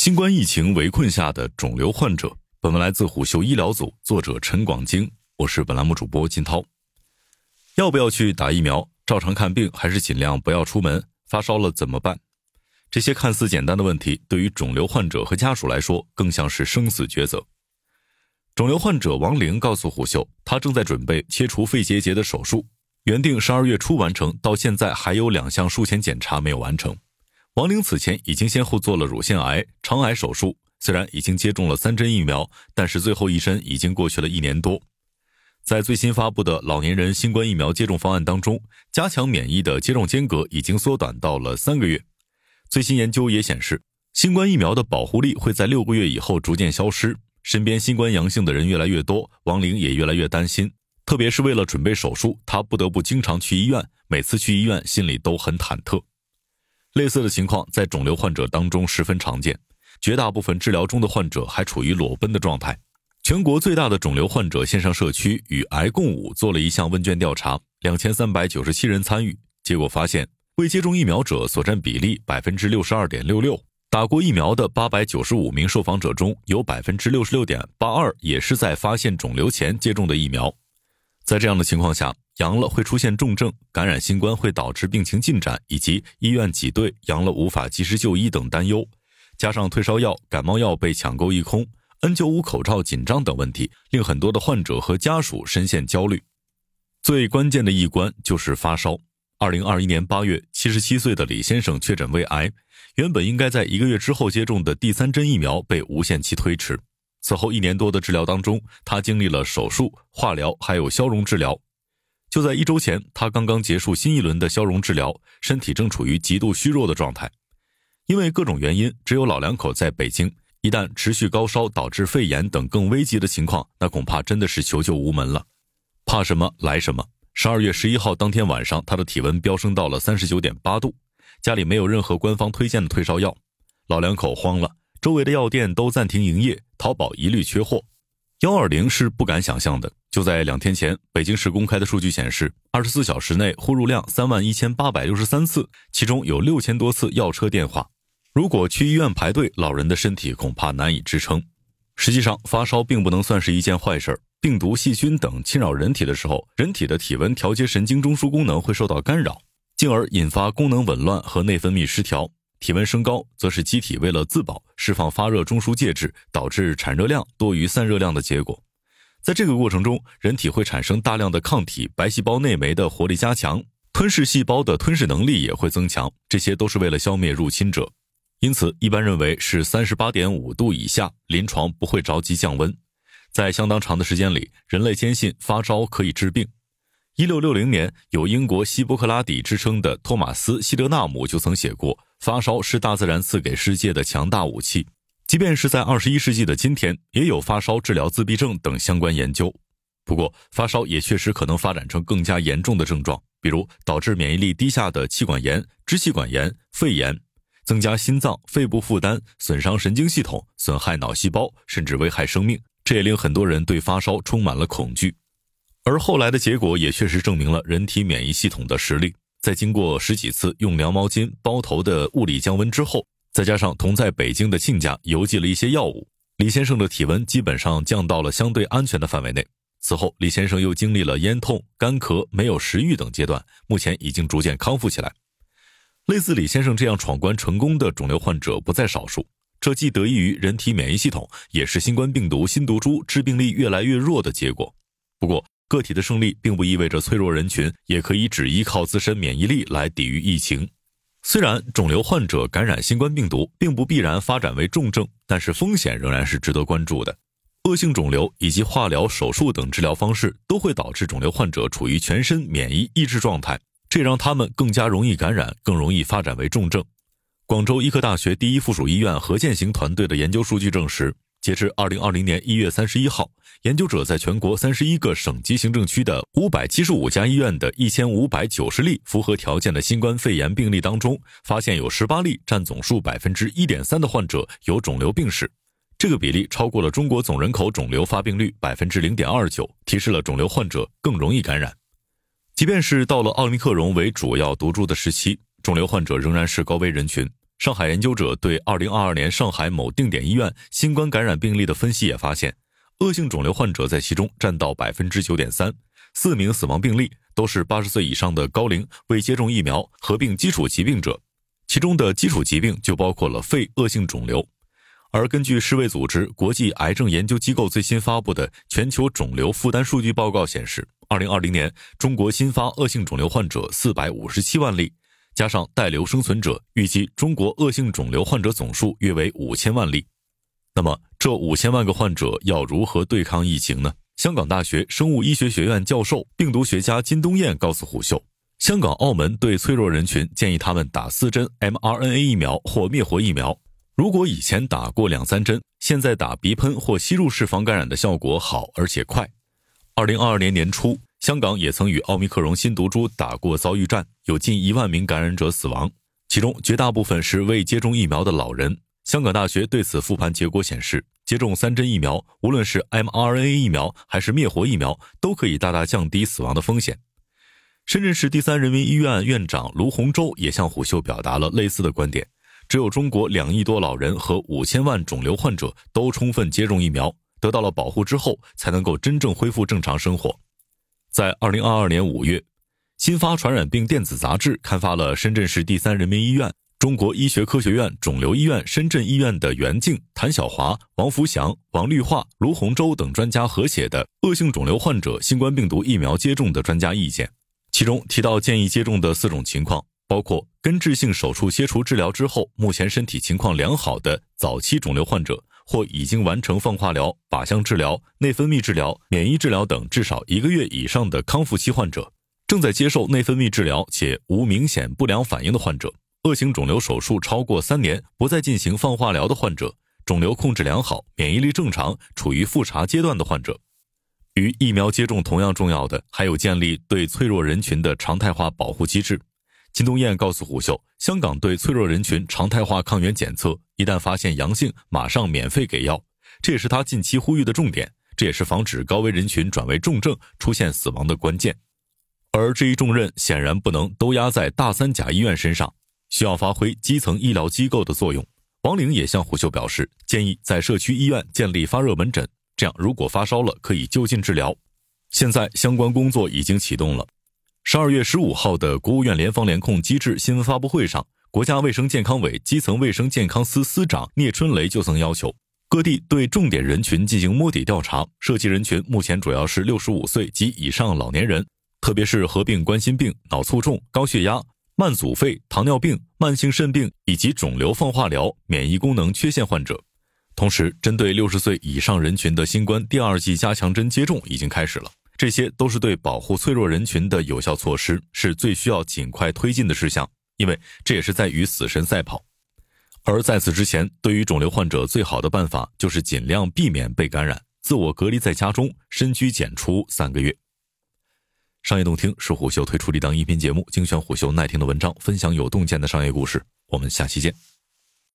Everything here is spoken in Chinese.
新冠疫情围困下的肿瘤患者。本文来自虎嗅医疗组，作者陈广京，我是本栏目主播金涛。要不要去打疫苗？照常看病还是尽量不要出门？发烧了怎么办？这些看似简单的问题，对于肿瘤患者和家属来说，更像是生死抉择。肿瘤患者王玲告诉虎嗅，她正在准备切除肺结节的手术，原定十二月初完成，到现在还有两项术前检查没有完成。王玲此前已经先后做了乳腺癌、肠癌手术，虽然已经接种了三针疫苗，但是最后一针已经过去了一年多。在最新发布的老年人新冠疫苗接种方案当中，加强免疫的接种间隔已经缩短到了三个月。最新研究也显示，新冠疫苗的保护力会在六个月以后逐渐消失。身边新冠阳性的人越来越多，王玲也越来越担心，特别是为了准备手术，她不得不经常去医院，每次去医院心里都很忐忑。类似的情况在肿瘤患者当中十分常见，绝大部分治疗中的患者还处于裸奔的状态。全国最大的肿瘤患者线上社区与癌共舞做了一项问卷调查，两千三百九十七人参与，结果发现未接种疫苗者所占比例百分之六十二点六六，打过疫苗的八百九十五名受访者中有百分之六十六点八二也是在发现肿瘤前接种的疫苗。在这样的情况下，阳了会出现重症，感染新冠会导致病情进展，以及医院挤兑、阳了无法及时就医等担忧，加上退烧药、感冒药被抢购一空。N95 口罩紧张等问题，令很多的患者和家属深陷焦虑。最关键的一关就是发烧。二零二一年八月，七十七岁的李先生确诊胃癌，原本应该在一个月之后接种的第三针疫苗被无限期推迟。此后一年多的治疗当中，他经历了手术、化疗，还有消融治疗。就在一周前，他刚刚结束新一轮的消融治疗，身体正处于极度虚弱的状态。因为各种原因，只有老两口在北京。一旦持续高烧导致肺炎等更危急的情况，那恐怕真的是求救无门了。怕什么来什么。十二月十一号当天晚上，他的体温飙升到了三十九点八度，家里没有任何官方推荐的退烧药，老两口慌了，周围的药店都暂停营业，淘宝一律缺货。幺二零是不敢想象的。就在两天前，北京市公开的数据显示，二十四小时内呼入量三万一千八百六十三次，其中有六千多次要车电话。如果去医院排队，老人的身体恐怕难以支撑。实际上，发烧并不能算是一件坏事儿。病毒、细菌等侵扰人体的时候，人体的体温调节神经中枢功能会受到干扰，进而引发功能紊乱和内分泌失调。体温升高，则是机体为了自保，释放发热中枢介质，导致产热量多于散热量的结果。在这个过程中，人体会产生大量的抗体，白细胞内酶的活力加强，吞噬细胞的吞噬能力也会增强，这些都是为了消灭入侵者。因此，一般认为是三十八点五度以下，临床不会着急降温。在相当长的时间里，人类坚信发烧可以治病。一六六零年，有英国希波克拉底之称的托马斯·希德纳姆就曾写过：“发烧是大自然赐给世界的强大武器。”即便是在二十一世纪的今天，也有发烧治疗自闭症等相关研究。不过，发烧也确实可能发展成更加严重的症状，比如导致免疫力低下的气管炎、支气管炎、肺炎。增加心脏、肺部负担，损伤神经系统，损害脑细胞，甚至危害生命。这也令很多人对发烧充满了恐惧。而后来的结果也确实证明了人体免疫系统的实力。在经过十几次用凉毛巾包头的物理降温之后，再加上同在北京的亲家邮寄了一些药物，李先生的体温基本上降到了相对安全的范围内。此后，李先生又经历了咽痛、干咳、没有食欲等阶段，目前已经逐渐康复起来。类似李先生这样闯关成功的肿瘤患者不在少数，这既得益于人体免疫系统，也是新冠病毒新毒株致病力越来越弱的结果。不过，个体的胜利并不意味着脆弱人群也可以只依靠自身免疫力来抵御疫情。虽然肿瘤患者感染新冠病毒并不必然发展为重症，但是风险仍然是值得关注的。恶性肿瘤以及化疗、手术等治疗方式都会导致肿瘤患者处于全身免疫抑制状态。这让他们更加容易感染，更容易发展为重症。广州医科大学第一附属医院何建行团队的研究数据证实，截至二零二零年一月三十一号，研究者在全国三十一个省级行政区的五百七十五家医院的一千五百九十例符合条件的新冠肺炎病例当中，发现有十八例占总数百分之一点三的患者有肿瘤病史，这个比例超过了中国总人口肿瘤发病率百分之零点二九，提示了肿瘤患者更容易感染。即便是到了奥密克戎为主要毒株的时期，肿瘤患者仍然是高危人群。上海研究者对2022年上海某定点医院新冠感染病例的分析也发现，恶性肿瘤患者在其中占到百分之九点三，四名死亡病例都是八十岁以上的高龄未接种疫苗合并基础疾病者，其中的基础疾病就包括了肺恶性肿瘤。而根据世卫组织国际癌症研究机构最新发布的全球肿瘤负担数据报告显示，二零二零年中国新发恶性肿瘤患者四百五十七万例，加上带瘤生存者，预计中国恶性肿瘤患者总数约为五千万例。那么，这五千万个患者要如何对抗疫情呢？香港大学生物医学学院教授、病毒学家金东彦告诉虎嗅，香港、澳门对脆弱人群建议他们打四针 mRNA 疫苗或灭活疫苗。如果以前打过两三针，现在打鼻喷或吸入式防感染的效果好而且快。二零二二年年初，香港也曾与奥密克戎新毒株打过遭遇战，有近一万名感染者死亡，其中绝大部分是未接种疫苗的老人。香港大学对此复盘结果显示，接种三针疫苗，无论是 mRNA 疫苗还是灭活疫苗，都可以大大降低死亡的风险。深圳市第三人民医院院长卢洪洲也向虎嗅表达了类似的观点。只有中国两亿多老人和五千万肿瘤患者都充分接种疫苗，得到了保护之后，才能够真正恢复正常生活。在二零二二年五月，新发传染病电子杂志刊发了深圳市第三人民医院、中国医学科学院肿瘤医院深圳医院的袁静、谭晓华、王福祥、王绿化、卢洪洲等专家合写的《恶性肿瘤患者新冠病毒疫苗接种的专家意见》，其中提到建议接种的四种情况。包括根治性手术切除治疗之后，目前身体情况良好的早期肿瘤患者，或已经完成放化疗、靶向治疗、内分泌治疗、免疫治疗等至少一个月以上的康复期患者，正在接受内分泌治疗且无明显不良反应的患者，恶性肿瘤手术超过三年不再进行放化疗的患者，肿瘤控制良好、免疫力正常、处于复查阶段的患者。与疫苗接种同样重要的，还有建立对脆弱人群的常态化保护机制。金东彦告诉虎嗅，香港对脆弱人群常态化抗原检测，一旦发现阳性，马上免费给药，这也是他近期呼吁的重点，这也是防止高危人群转为重症、出现死亡的关键。而这一重任显然不能都压在大三甲医院身上，需要发挥基层医疗机构的作用。王玲也向虎秀表示，建议在社区医院建立发热门诊，这样如果发烧了可以就近治疗。现在相关工作已经启动了。十二月十五号的国务院联防联控机制新闻发布会上，国家卫生健康委基层卫生健康司司长聂春雷就曾要求各地对重点人群进行摸底调查，涉及人群目前主要是六十五岁及以上老年人，特别是合并冠心病、脑卒中、高血压、慢阻肺、糖尿病、慢性肾病以及肿瘤放化疗、免疫功能缺陷患者。同时，针对六十岁以上人群的新冠第二剂加强针接种已经开始了。这些都是对保护脆弱人群的有效措施，是最需要尽快推进的事项，因为这也是在与死神赛跑。而在此之前，对于肿瘤患者最好的办法就是尽量避免被感染，自我隔离在家中，深居简出三个月。商业洞听是虎嗅推出的一档音频节目，精选虎嗅耐听的文章，分享有洞见的商业故事。我们下期见。